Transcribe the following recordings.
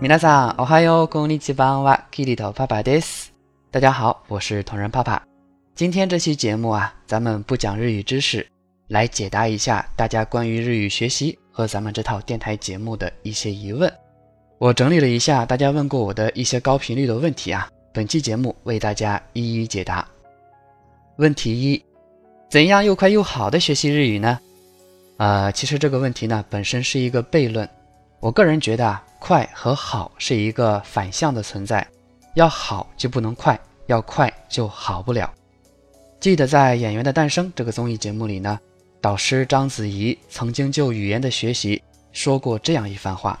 皆さん、おはよう、こんにちは、キリトパパです。大家好，我是同人爸爸。今天这期节目啊，咱们不讲日语知识，来解答一下大家关于日语学习和咱们这套电台节目的一些疑问。我整理了一下大家问过我的一些高频率的问题啊，本期节目为大家一一解答。问题一：怎样又快又好的学习日语呢？呃，其实这个问题呢，本身是一个悖论。 我个人觉得啊，快和好是一个反向的存在，要好就不能快，要快就好不了。记得在《演员的诞生》这个综艺节目里呢，导师章子怡曾经就语言的学习说过这样一番话：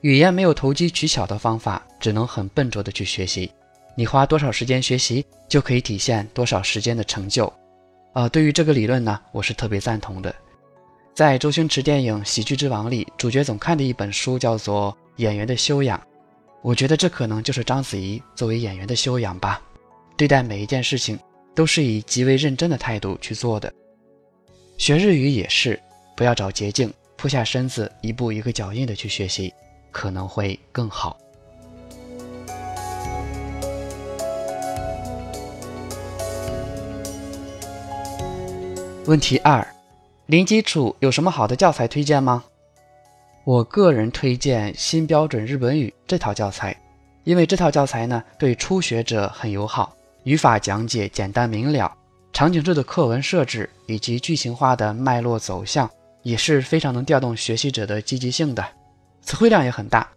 语言没有投机取巧的方法，只能很笨拙的去学习。你花多少时间学习，就可以体现多少时间的成就。呃，对于这个理论呢，我是特别赞同的。在周星驰电影《喜剧之王》里，主角总看的一本书叫做《演员的修养》，我觉得这可能就是章子怡作为演员的修养吧。对待每一件事情，都是以极为认真的态度去做的。学日语也是，不要找捷径，扑下身子，一步一个脚印的去学习，可能会更好。问题二。零基础有什么好的教材推荐吗？我个人推荐《新标准日本语》这套教材，因为这套教材呢对初学者很友好，语法讲解简单明了，场景式的课文设置以及剧情化的脉络走向也是非常能调动学习者的积极性的，词汇量也很大。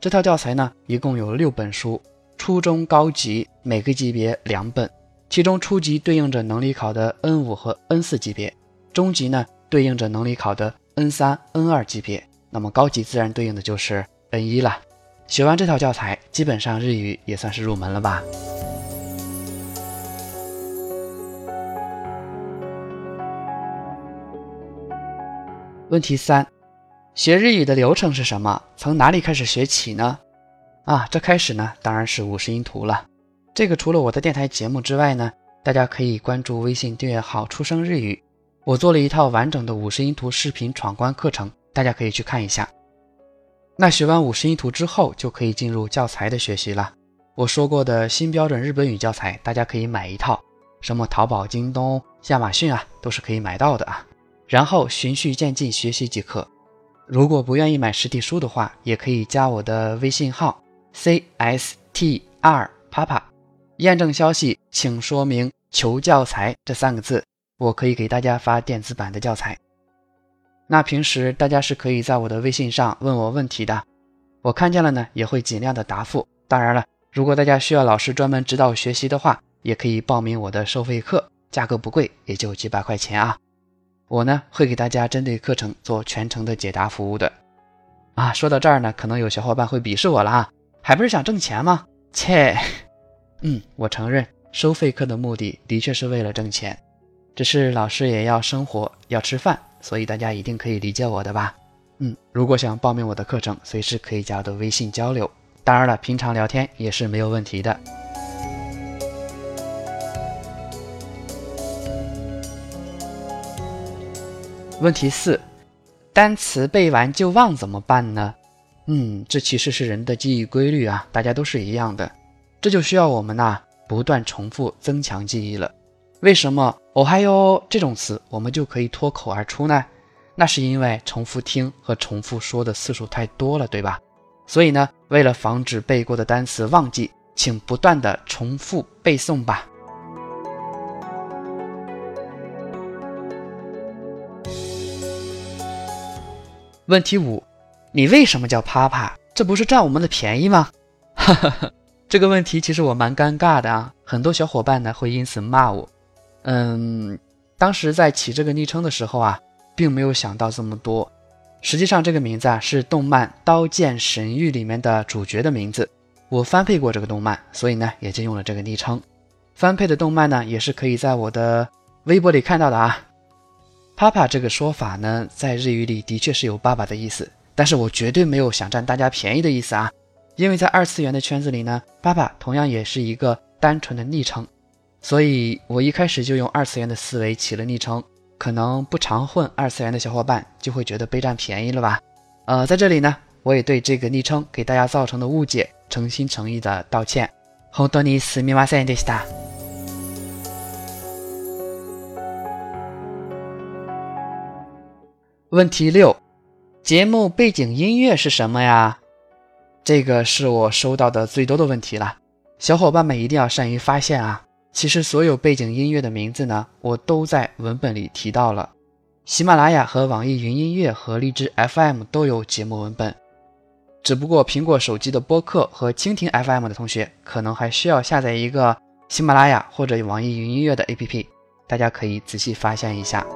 这套教材呢一共有六本书，初中高级每个级别两本，其中初级对应着能力考的 N 五和 N 四级别。中级呢，对应着能力考的 N 三、N 二级别，那么高级自然对应的就是 N 一了。学完这套教材，基本上日语也算是入门了吧。问题三：学日语的流程是什么？从哪里开始学起呢？啊，这开始呢，当然是五十音图了。这个除了我的电台节目之外呢，大家可以关注微信订阅号“出生日语”。我做了一套完整的五十音图视频闯关课程，大家可以去看一下。那学完五十音图之后，就可以进入教材的学习了。我说过的新标准日本语教材，大家可以买一套，什么淘宝、京东、亚马逊啊，都是可以买到的啊。然后循序渐进学习即可。如果不愿意买实体书的话，也可以加我的微信号 c s t r papa，验证消息请说明求教材这三个字。我可以给大家发电子版的教材。那平时大家是可以在我的微信上问我问题的，我看见了呢，也会尽量的答复。当然了，如果大家需要老师专门指导学习的话，也可以报名我的收费课，价格不贵，也就几百块钱啊。我呢会给大家针对课程做全程的解答服务的。啊，说到这儿呢，可能有小伙伴会鄙视我了啊，还不是想挣钱吗？切，嗯，我承认收费课的目的的确是为了挣钱。只是老师也要生活，要吃饭，所以大家一定可以理解我的吧？嗯，如果想报名我的课程，随时可以加我的微信交流。当然了，平常聊天也是没有问题的。问题四，单词背完就忘怎么办呢？嗯，这其实是人的记忆规律啊，大家都是一样的，这就需要我们呐不断重复增强记忆了。为什么哦嗨哟这种词我们就可以脱口而出呢？那是因为重复听和重复说的次数太多了，对吧？所以呢，为了防止背过的单词忘记，请不断的重复背诵吧。问题五，你为什么叫啪啪？这不是占我们的便宜吗？哈哈哈，这个问题其实我蛮尴尬的啊，很多小伙伴呢会因此骂我。嗯，当时在起这个昵称的时候啊，并没有想到这么多。实际上，这个名字啊是动漫《刀剑神域》里面的主角的名字。我翻配过这个动漫，所以呢也就用了这个昵称。翻配的动漫呢，也是可以在我的微博里看到的啊。Papa 这个说法呢，在日语里的确是有爸爸的意思，但是我绝对没有想占大家便宜的意思啊。因为在二次元的圈子里呢，爸爸同样也是一个单纯的昵称。所以我一开始就用二次元的思维起了昵称，可能不常混二次元的小伙伴就会觉得被占便宜了吧？呃，在这里呢， 我也对这个昵称给大家造成的误解诚心诚意的道歉。本当にすみませんでした。问题六，节目背景音乐是什么呀？这个是我收到的最多的问题了，小伙伴们一定要善于发现啊！ 其实所有背景音乐的名字呢，我都在文本里提到了。喜马拉雅和网易云音乐和荔枝 FM 都有节目文本，只不过苹果手机的播客和蜻蜓 FM 的同学可能还需要下载一个喜马拉雅或者网易云音乐的 APP，大家可以仔细发现一下。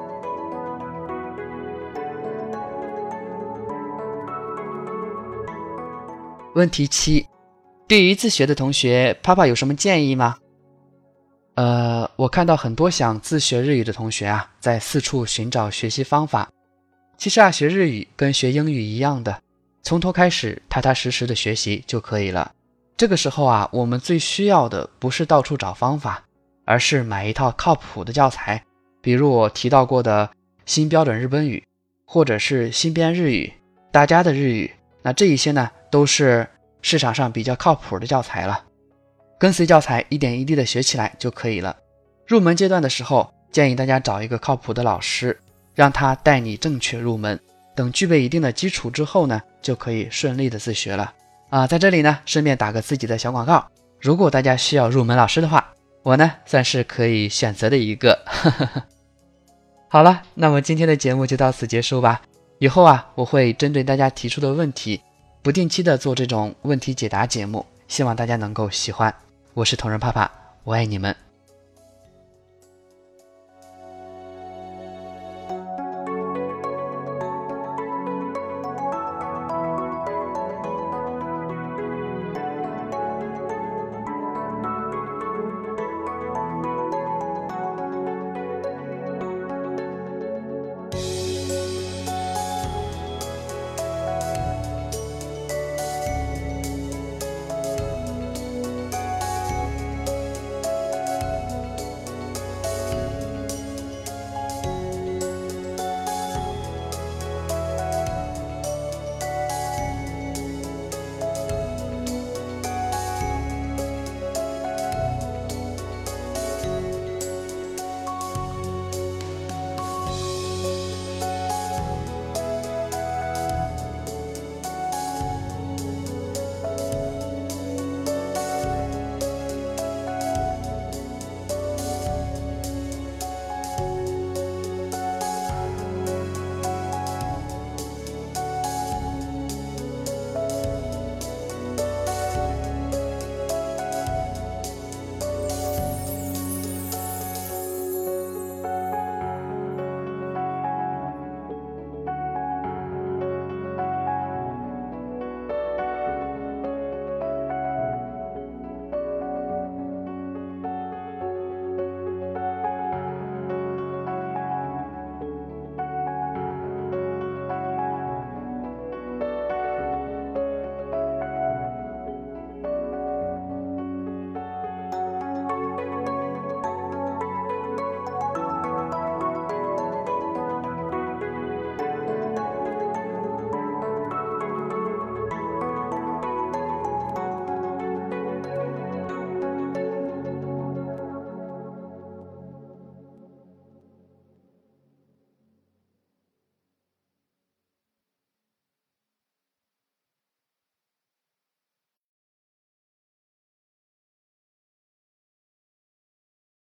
问题七，对于自学的同学，帕帕有什么建议吗？呃，我看到很多想自学日语的同学啊，在四处寻找学习方法。其实啊，学日语跟学英语一样的，从头开始，踏踏实实的学习就可以了。这个时候啊，我们最需要的不是到处找方法，而是买一套靠谱的教材，比如我提到过的新标准日本语，或者是新编日语、大家的日语。那这一些呢，都是市场上比较靠谱的教材了，跟随教材一点一滴的学起来就可以了。入门阶段的时候，建议大家找一个靠谱的老师，让他带你正确入门。等具备一定的基础之后呢，就可以顺利的自学了。啊，在这里呢，顺便打个自己的小广告，如果大家需要入门老师的话，我呢算是可以选择的一个。好了，那么今天的节目就到此结束吧。以后啊，我会针对大家提出的问题，不定期的做这种问题解答节目，希望大家能够喜欢。我是同仁怕怕，我爱你们。